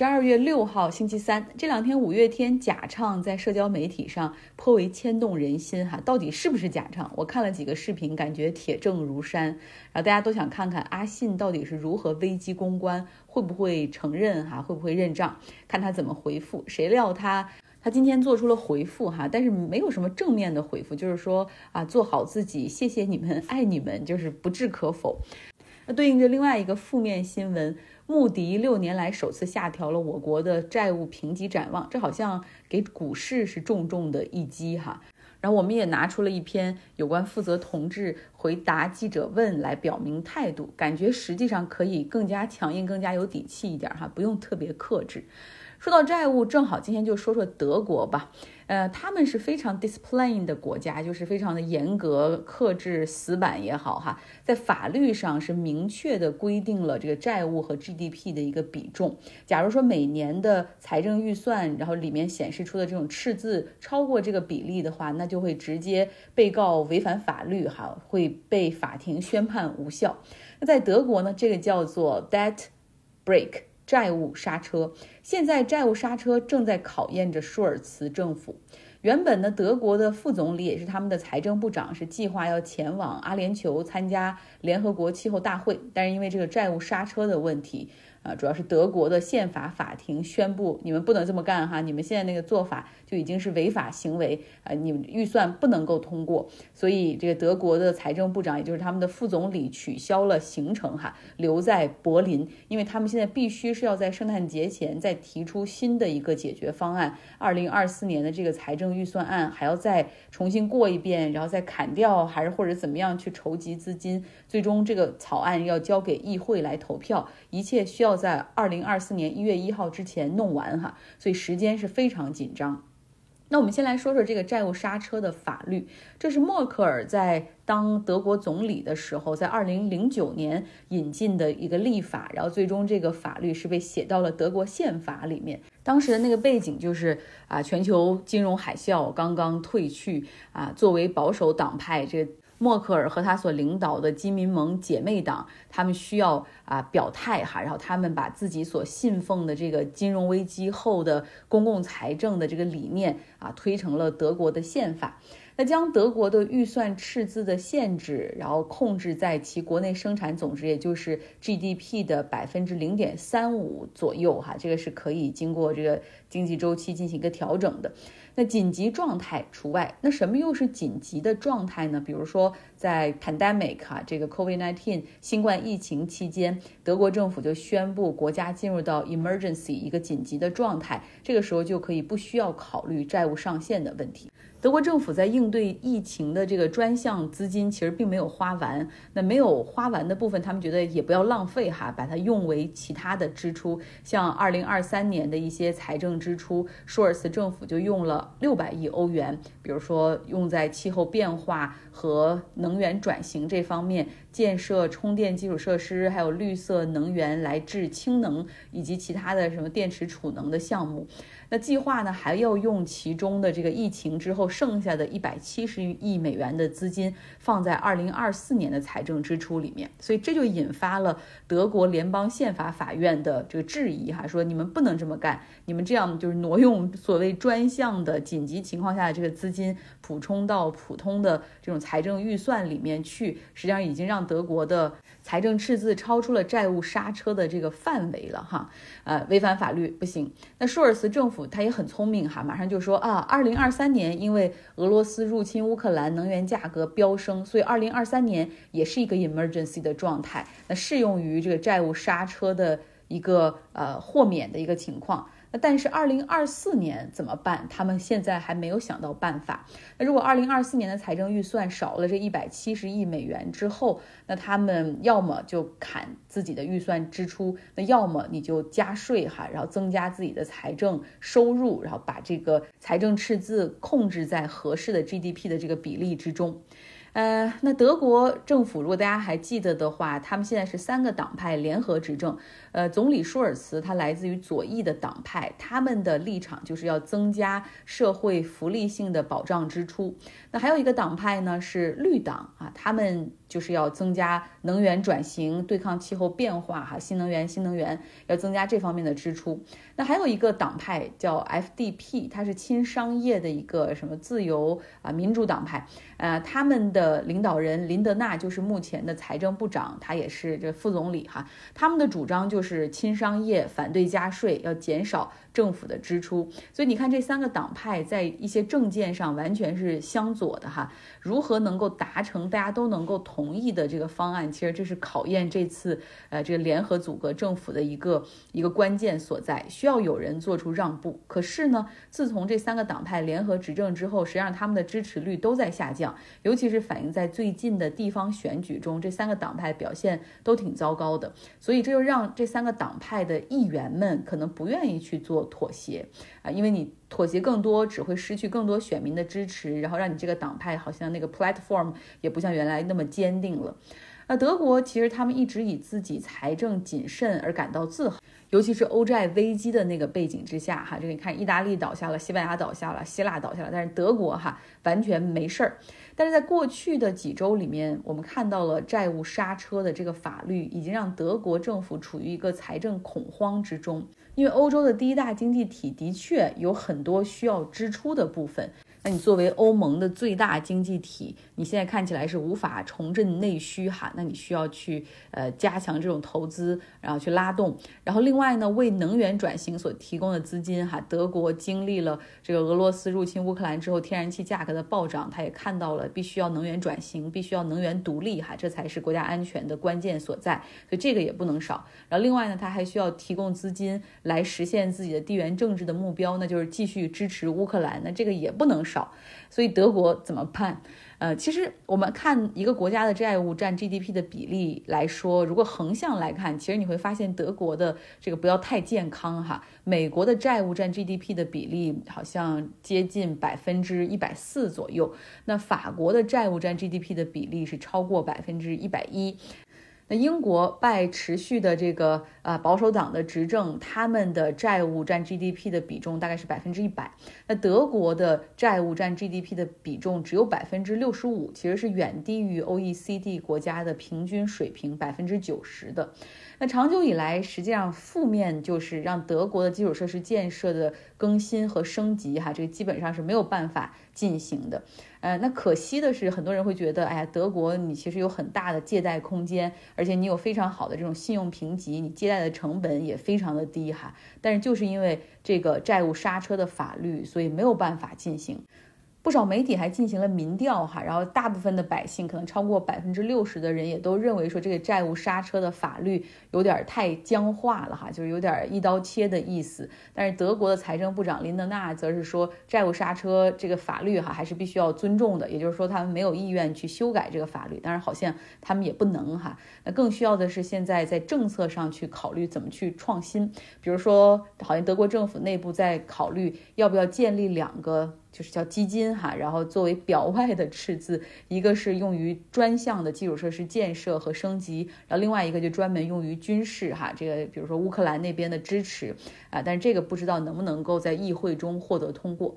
十二月六号星期三，这两天五月天假唱在社交媒体上颇为牵动人心哈，到底是不是假唱？我看了几个视频，感觉铁证如山，然后大家都想看看阿信到底是如何危机公关，会不会承认哈，会不会认账，看他怎么回复。谁料他他今天做出了回复哈，但是没有什么正面的回复，就是说啊，做好自己，谢谢你们，爱你们，就是不置可否。对应着另外一个负面新闻。穆迪六年来首次下调了我国的债务评级展望，这好像给股市是重重的一击哈。然后我们也拿出了一篇有关负责同志回答记者问来表明态度，感觉实际上可以更加强硬、更加有底气一点哈，不用特别克制。说到债务，正好今天就说说德国吧。呃，他们是非常 discipline 的国家，就是非常的严格、克制、死板也好哈，在法律上是明确的规定了这个债务和 GDP 的一个比重。假如说每年的财政预算，然后里面显示出的这种赤字超过这个比例的话，那就会直接被告违反法律哈，会被法庭宣判无效。那在德国呢，这个叫做 debt break。债务刹车，现在债务刹车正在考验着舒尔茨政府。原本呢，德国的副总理也是他们的财政部长，是计划要前往阿联酋参加联合国气候大会，但是因为这个债务刹车的问题。啊，主要是德国的宪法法庭宣布，你们不能这么干哈，你们现在那个做法就已经是违法行为啊，你们预算不能够通过，所以这个德国的财政部长，也就是他们的副总理取消了行程哈，留在柏林，因为他们现在必须是要在圣诞节前再提出新的一个解决方案，二零二四年的这个财政预算案还要再重新过一遍，然后再砍掉，还是或者怎么样去筹集资金，最终这个草案要交给议会来投票，一切需要。要在二零二四年一月一号之前弄完哈，所以时间是非常紧张。那我们先来说说这个债务刹车的法律，这是默克尔在当德国总理的时候，在二零零九年引进的一个立法，然后最终这个法律是被写到了德国宪法里面。当时的那个背景就是啊，全球金融海啸刚刚退去啊，作为保守党派这。默克尔和他所领导的基民盟姐妹党，他们需要啊表态哈，然后他们把自己所信奉的这个金融危机后的公共财政的这个理念啊推成了德国的宪法。那将德国的预算赤字的限制，然后控制在其国内生产总值，也就是 GDP 的百分之零点三五左右哈，这个是可以经过这个经济周期进行一个调整的。那紧急状态除外。那什么又是紧急的状态呢？比如说，在 pandemic 啊，这个 COVID-19 新冠疫情期间，德国政府就宣布国家进入到 emergency 一个紧急的状态，这个时候就可以不需要考虑债务上限的问题。德国政府在应对疫情的这个专项资金其实并没有花完，那没有花完的部分，他们觉得也不要浪费哈，把它用为其他的支出。像二零二三年的一些财政支出，舒尔茨政府就用了六百亿欧元，比如说用在气候变化和能源转型这方面，建设充电基础设施，还有绿色能源来制氢能以及其他的什么电池储能的项目。那计划呢，还要用其中的这个疫情之后剩下的一百七十亿美元的资金放在二零二四年的财政支出里面，所以这就引发了德国联邦宪法法院的这个质疑哈，说你们不能这么干，你们这样就是挪用所谓专项的紧急情况下的这个资金补充到普通的这种财政预算里面去，实际上已经让德国的。财政赤字超出了债务刹车的这个范围了哈，呃，违反法律不行。那舒尔茨政府他也很聪明哈，马上就说啊，二零二三年因为俄罗斯入侵乌克兰，能源价格飙升，所以二零二三年也是一个 emergency 的状态，那适用于这个债务刹车的一个呃豁免的一个情况。那但是二零二四年怎么办？他们现在还没有想到办法。那如果二零二四年的财政预算少了这一百七十亿美元之后，那他们要么就砍自己的预算支出，那要么你就加税哈，然后增加自己的财政收入，然后把这个财政赤字控制在合适的 GDP 的这个比例之中。呃，那德国政府，如果大家还记得的话，他们现在是三个党派联合执政。呃，总理舒尔茨他来自于左翼的党派，他们的立场就是要增加社会福利性的保障支出。那还有一个党派呢是绿党啊，他们就是要增加能源转型，对抗气候变化，哈，新能源，新能源要增加这方面的支出。那还有一个党派叫 FDP，它是亲商业的一个什么自由啊民主党派，呃，他们的领导人林德纳就是目前的财政部长，他也是这副总理哈。他们的主张就是亲商业，反对加税，要减少政府的支出。所以你看这三个党派在一些政见上完全是相左的哈。如何能够达成大家都能够同同意的这个方案？其实这是考验这次呃这个联合组阁政府的一个一个关键所在，需要有人做出让步。可是呢，自从这三个党派联合执政之后，实际上他们的支持率都在下降，尤其是反映在最近的地方选举中，这三个党派表现都挺糟糕的。所以这就让这三个党派的议员们可能不愿意去做妥协啊，因为你。妥协更多只会失去更多选民的支持，然后让你这个党派好像那个 platform 也不像原来那么坚定了。那德国其实他们一直以自己财政谨慎而感到自豪，尤其是欧债危机的那个背景之下，哈，这个你看意大利倒下了，西班牙倒下了，希腊倒下了，但是德国哈完全没事儿。但是在过去的几周里面，我们看到了债务刹车的这个法律已经让德国政府处于一个财政恐慌之中。因为欧洲的第一大经济体的确有很多需要支出的部分。那你作为欧盟的最大经济体，你现在看起来是无法重振内需哈，那你需要去呃加强这种投资，然后去拉动。然后另外呢，为能源转型所提供的资金哈，德国经历了这个俄罗斯入侵乌克兰之后，天然气价格的暴涨，他也看到了必须要能源转型，必须要能源独立哈，这才是国家安全的关键所在。所以这个也不能少。然后另外呢，他还需要提供资金来实现自己的地缘政治的目标，那就是继续支持乌克兰。那这个也不能少。少，所以德国怎么办？呃，其实我们看一个国家的债务占 GDP 的比例来说，如果横向来看，其实你会发现德国的这个不要太健康哈。美国的债务占 GDP 的比例好像接近百分之一百四左右，那法国的债务占 GDP 的比例是超过百分之一百一。那英国拜持续的这个呃保守党的执政，他们的债务占 GDP 的比重大概是百分之一百。那德国的债务占 GDP 的比重只有百分之六十五，其实是远低于 OECD 国家的平均水平百分之九十的。那长久以来，实际上负面就是让德国的基础设施建设的更新和升级，哈，这个基本上是没有办法进行的。呃，那可惜的是，很多人会觉得，哎呀，德国你其实有很大的借贷空间，而且你有非常好的这种信用评级，你借贷的成本也非常的低，哈。但是就是因为这个债务刹车的法律，所以没有办法进行。不少媒体还进行了民调，哈，然后大部分的百姓，可能超过百分之六十的人也都认为说这个债务刹车的法律有点太僵化了，哈，就是有点一刀切的意思。但是德国的财政部长林德纳则是说，债务刹车这个法律，哈，还是必须要尊重的。也就是说，他们没有意愿去修改这个法律，当然好像他们也不能，哈。那更需要的是现在在政策上去考虑怎么去创新，比如说，好像德国政府内部在考虑要不要建立两个。就是叫基金哈，然后作为表外的赤字，一个是用于专项的基础设施建设和升级，然后另外一个就专门用于军事哈，这个比如说乌克兰那边的支持啊，但是这个不知道能不能够在议会中获得通过。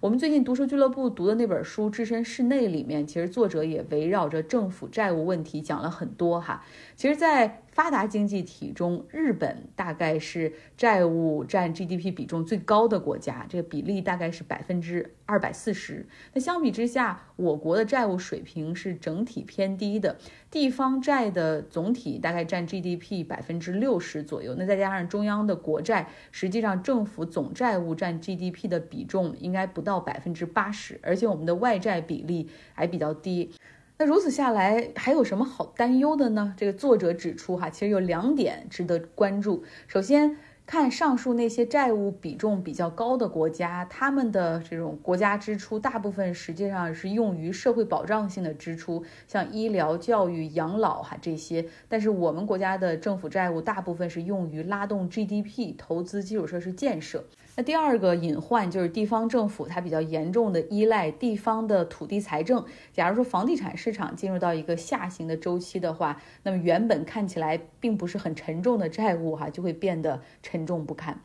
我们最近读书俱乐部读的那本书《置身事内》里面，其实作者也围绕着政府债务问题讲了很多哈。其实，在发达经济体中，日本大概是债务占 GDP 比重最高的国家，这个比例大概是百分之二百四十。那相比之下，我国的债务水平是整体偏低的，地方债的总体大概占 GDP 百分之六十左右。那再加上中央的国债，实际上政府总债务占 GDP 的比重应该不到百分之八十，而且我们的外债比例还比较低。那如此下来，还有什么好担忧的呢？这个作者指出，哈，其实有两点值得关注。首先，看上述那些债务比重比较高的国家，他们的这种国家支出大部分实际上是用于社会保障性的支出，像医疗、教育、养老哈这些。但是我们国家的政府债务大部分是用于拉动 GDP、投资基础设施建设。那第二个隐患就是地方政府它比较严重的依赖地方的土地财政。假如说房地产市场进入到一个下行的周期的话，那么原本看起来并不是很沉重的债务哈，就会变得沉重不堪。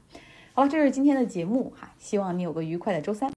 好，这是今天的节目哈，希望你有个愉快的周三。